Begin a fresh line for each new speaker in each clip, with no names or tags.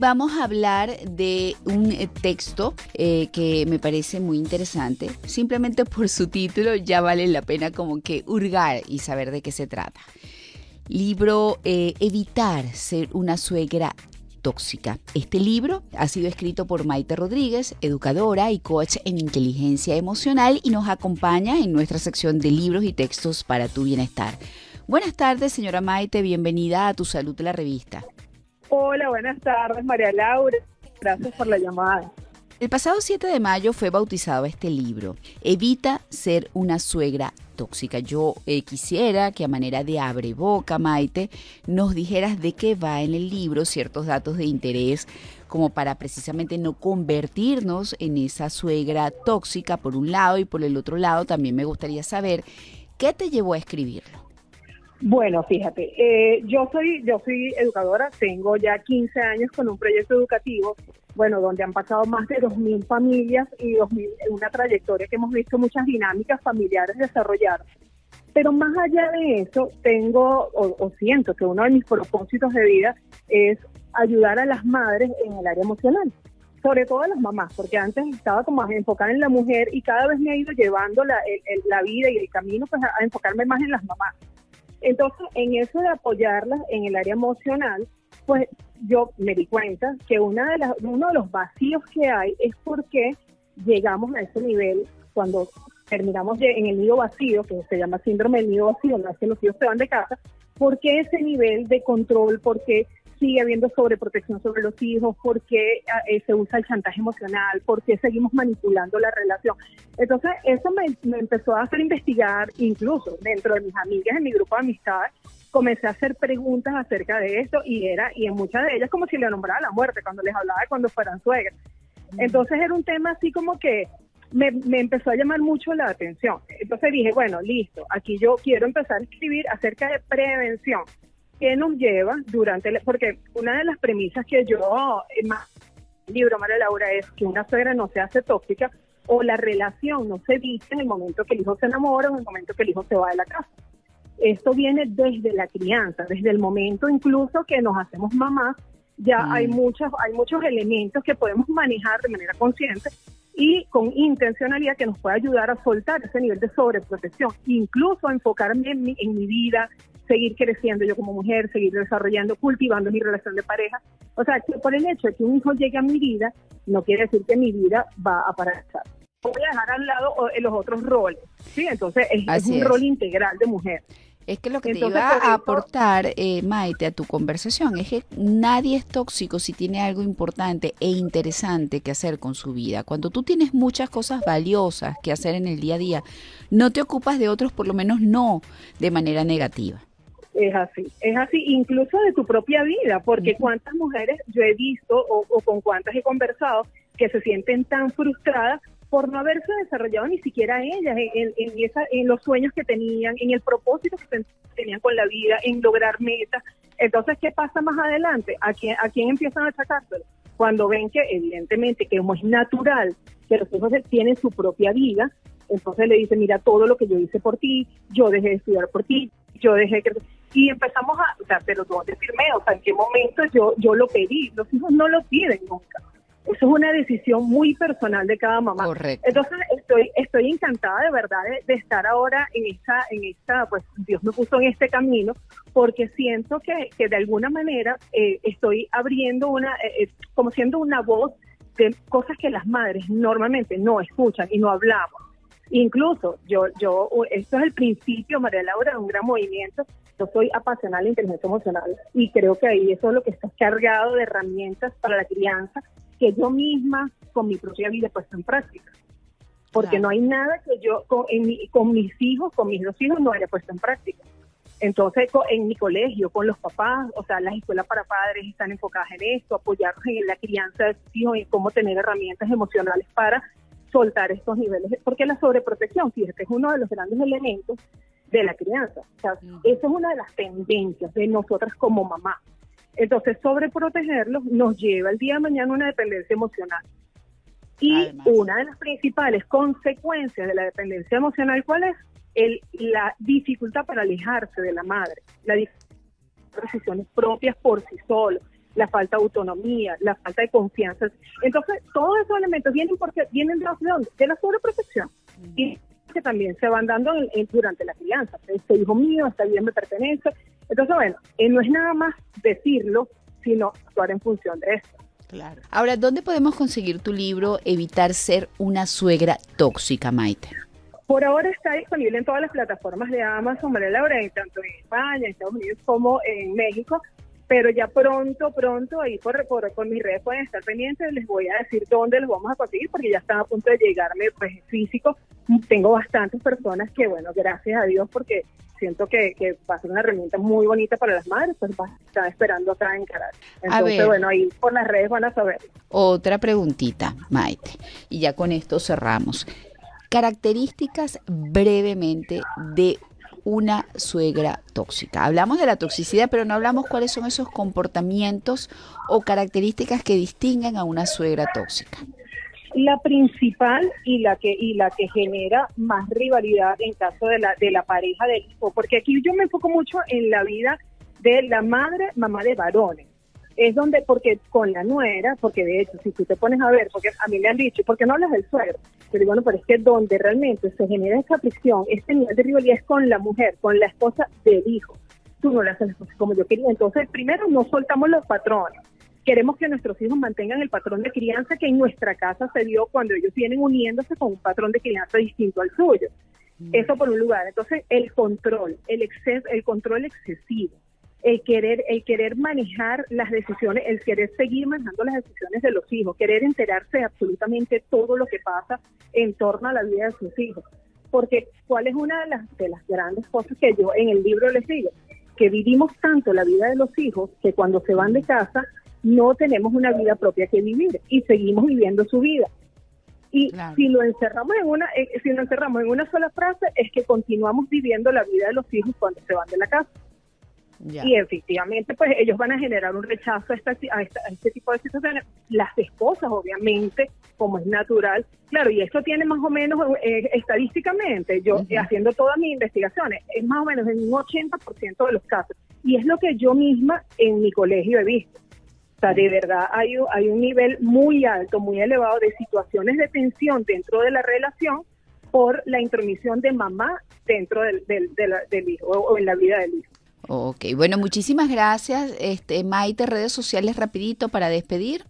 Vamos a hablar de un eh, texto eh, que me parece muy interesante. Simplemente por su título ya vale la pena como que hurgar y saber de qué se trata. Libro eh, Evitar ser una suegra tóxica. Este libro ha sido escrito por Maite Rodríguez, educadora y coach en inteligencia emocional y nos acompaña en nuestra sección de libros y textos para tu bienestar. Buenas tardes, señora Maite, bienvenida a Tu Salud de la Revista.
Hola, buenas tardes, María Laura. Gracias por la llamada.
El pasado 7 de mayo fue bautizado este libro, Evita ser una suegra tóxica. Yo eh, quisiera que a manera de abre boca, Maite, nos dijeras de qué va en el libro, ciertos datos de interés, como para precisamente no convertirnos en esa suegra tóxica por un lado y por el otro lado también me gustaría saber qué te llevó a escribirlo.
Bueno, fíjate, eh, yo soy yo soy educadora, tengo ya 15 años con un proyecto educativo, bueno, donde han pasado más de 2.000 familias y 2000, una trayectoria que hemos visto muchas dinámicas familiares desarrollar. Pero más allá de eso, tengo o, siento que uno de mis propósitos de vida es ayudar a las madres en el área emocional sobre todo a las mamás, porque antes estaba como enfocada en la mujer y cada vez me ha ido llevando la, la vida y el camino pues, a enfocarme más en las mamás. Entonces, en eso de apoyarlas en el área emocional, pues yo me di cuenta que una de las, uno de los vacíos que hay es porque llegamos a ese nivel cuando terminamos en el nido vacío, que se llama síndrome del nido vacío, no es que los hijos se van de casa, ¿por qué ese nivel de control? ¿Por qué sigue habiendo sobreprotección sobre los hijos, por qué eh, se usa el chantaje emocional, por qué seguimos manipulando la relación. Entonces, eso me, empezó a hacer investigar, incluso dentro de mis amigas, en mi grupo de amistades, comencé a hacer preguntas acerca de esto y era, y en muchas de ellas como si le nombrara la muerte cuando les hablaba de cuando fueran suegras. Mm. Entonces era un tema así como que me, me, empezó a llamar mucho la atención. Entonces dije, bueno, listo, aquí yo quiero empezar a escribir acerca de prevención. ¿Qué nos lleva durante, porque una de las premisas que yo, en más libro, María Laura, es que una suegra no se hace tóxica o la relación no se dice en el momento que el hijo se enamora o en el momento que el hijo se va de la casa. Esto viene desde la crianza, desde el momento incluso que nos hacemos mamás, ya hay mm. muchos hay muchos elementos que podemos manejar de manera consciente y con intencionalidad que nos puede ayudar a soltar ese nivel de sobreprotección, incluso enfocarme en mi, en mi vida, seguir creciendo yo como mujer, seguir desarrollando, cultivando mi relación de pareja. O sea, que por el hecho de que un hijo llegue a mi vida, no quiere decir que mi vida va a parar. Voy a dejar al lado los otros roles, ¿sí? Entonces es, un rol integral de mujer.
Es que lo que te iba a aportar, eh, Maite, a tu conversación es que nadie es tóxico si tiene algo importante e interesante que hacer con su vida. Cuando tú tienes muchas cosas valiosas que hacer en el día a día, no te ocupas de otros, por lo menos no de manera negativa.
Es así, es así, incluso de tu propia vida, porque cuántas mujeres yo he visto o, con cuántas he conversado que se sienten tan frustradas por no haberse desarrollado ni siquiera ellas en, en, los sueños que tenían, en el propósito que tenían con la vida, en lograr metas. Entonces, ¿qué pasa más adelante? ¿A quién, a quién empiezan a sacárselo? Cuando ven que evidentemente que como es natural que los hijos tienen su propia vida, entonces le dicen, mira, todo lo que yo hice por ti, yo dejé de estudiar por ti, yo dejé que y empezamos a, o sea, pero tú decirme, o sea, en qué momento yo, yo lo pedí, los hijos no lo piden nunca. Eso es una decisión muy personal de cada mamá.
Correcto.
Entonces estoy, estoy encantada de verdad de, estar ahora en esta, en esta, pues Dios me puso en este camino, porque siento que, que de alguna manera eh, estoy abriendo una, eh, eh, como siendo una voz de cosas que las madres normalmente no escuchan y no hablamos. Incluso yo, yo, esto es el principio, María Laura, de un gran movimiento. Yo soy apasionada de inteligencia emocional y creo que ahí eso es lo que está cargado de herramientas para la crianza que yo misma con mi propia vida he puesto en práctica. Porque no hay nada que yo con, con mis hijos, con mis dos hijos, no haya puesto en práctica. Entonces, en mi colegio, con los papás, o sea, las escuelas para padres están enfocadas en esto, apoyarnos en la crianza de sus hijos y cómo tener herramientas emocionales para soltar estos niveles, porque la sobreprotección, fíjate, es uno de los grandes elementos de la crianza. O sea, esa es una de las tendencias de nosotras como mamá. Entonces, sobreprotegerlos nos lleva el día de mañana a una dependencia emocional. Y una de las principales consecuencias de la dependencia emocional, ¿cuál es? El, la dificultad para alejarse de la madre, la decisiones propias por sí solo, la falta de autonomía, la falta de confianza. Entonces, todos esos elementos vienen porque vienen de, dónde? de la sobreprotección. Y también se van dando durante la crianza. Este hijo mío, esta vida me pertenece. Entonces, bueno, eh, no es nada más decirlo, sino actuar en función de esto.
Claro. Ahora, ¿dónde podemos conseguir tu libro Evitar ser una suegra tóxica, Maite?
Por ahora está disponible en todas las plataformas de Amazon, María Laura, tanto en España, en Estados Unidos como en México pero ya pronto, pronto, ahí por, por, mis redes pueden estar pendientes, les voy a decir dónde los vamos a conseguir, porque ya están a punto de llegarme pues físico. Tengo bastantes personas que, bueno, gracias a Dios, porque siento que, que va a ser una herramienta muy bonita para las madres, pues están esperando acá en Caracas. Entonces, bueno, ahí por las redes van a saber.
Otra preguntita, Maite, y ya con esto cerramos. Características brevemente de una suegra tóxica. Hablamos de la toxicidad, pero no hablamos cuáles son esos comportamientos o características que distinguen a una suegra tóxica.
La principal y la que y la que genera más rivalidad en caso de la de la pareja del hijo, porque aquí yo me enfoco mucho en la vida de la madre, mamá de varones es donde, porque con la nuera, porque de hecho, si tú te pones a ver, porque a mí me han dicho, ¿por qué no hablas del suegro? Pero bueno, pero es que donde realmente se genera esa fricción, este nivel de rivalidad es con la mujer, con la esposa del hijo. Tú no le haces las cosas como yo quería. Entonces, primero, no soltamos los patrones. Queremos que nuestros hijos mantengan el patrón de crianza que en nuestra casa se dio cuando ellos vienen uniéndose con un patrón de crianza distinto al suyo. Mm. Eso por un lugar. Entonces, el control, el exceso, el control excesivo el querer, el querer manejar las decisiones, el querer seguir manejando las decisiones de los hijos, querer enterarse de absolutamente todo lo que pasa en torno a la vida de sus hijos. Porque cuál es una de las, de las grandes cosas que yo en el libro les digo, que vivimos tanto la vida de los hijos que cuando se van de casa no tenemos una vida propia que vivir y seguimos viviendo su vida. Y si lo encerramos en una, eh, si lo encerramos en una sola frase, es que continuamos viviendo la vida de los hijos cuando se van de la casa. Y efectivamente, pues ellos van a generar un rechazo a, este tipo de situaciones. Las esposas, obviamente, como es natural. Claro, y esto tiene más o menos eh, estadísticamente, yo haciendo todas mis investigaciones, es más o menos en un 80% de los casos. Y es lo que yo misma en mi colegio he visto. O sea, de verdad hay, hay un nivel muy alto, muy elevado de situaciones de tensión dentro de la relación por la intromisión de mamá dentro del, del, del hijo o en la vida del hijo.
Ok, bueno, muchísimas gracias. Este, Maite, redes sociales rapidito para despedir.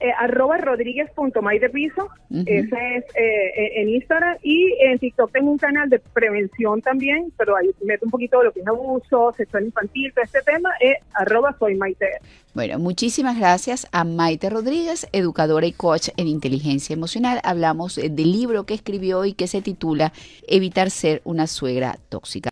Eh, arroba rodríguez.maidepiso, ese es eh, eh, en Instagram y en TikTok tengo un canal de prevención también, pero ahí meto un poquito de lo que es abuso, sexual infantil, todo este tema, es arroba soy Maite.
Bueno, muchísimas gracias a Maite Rodríguez, educadora y coach en inteligencia emocional. Hablamos del libro que escribió y que se titula Evitar ser una suegra tóxica.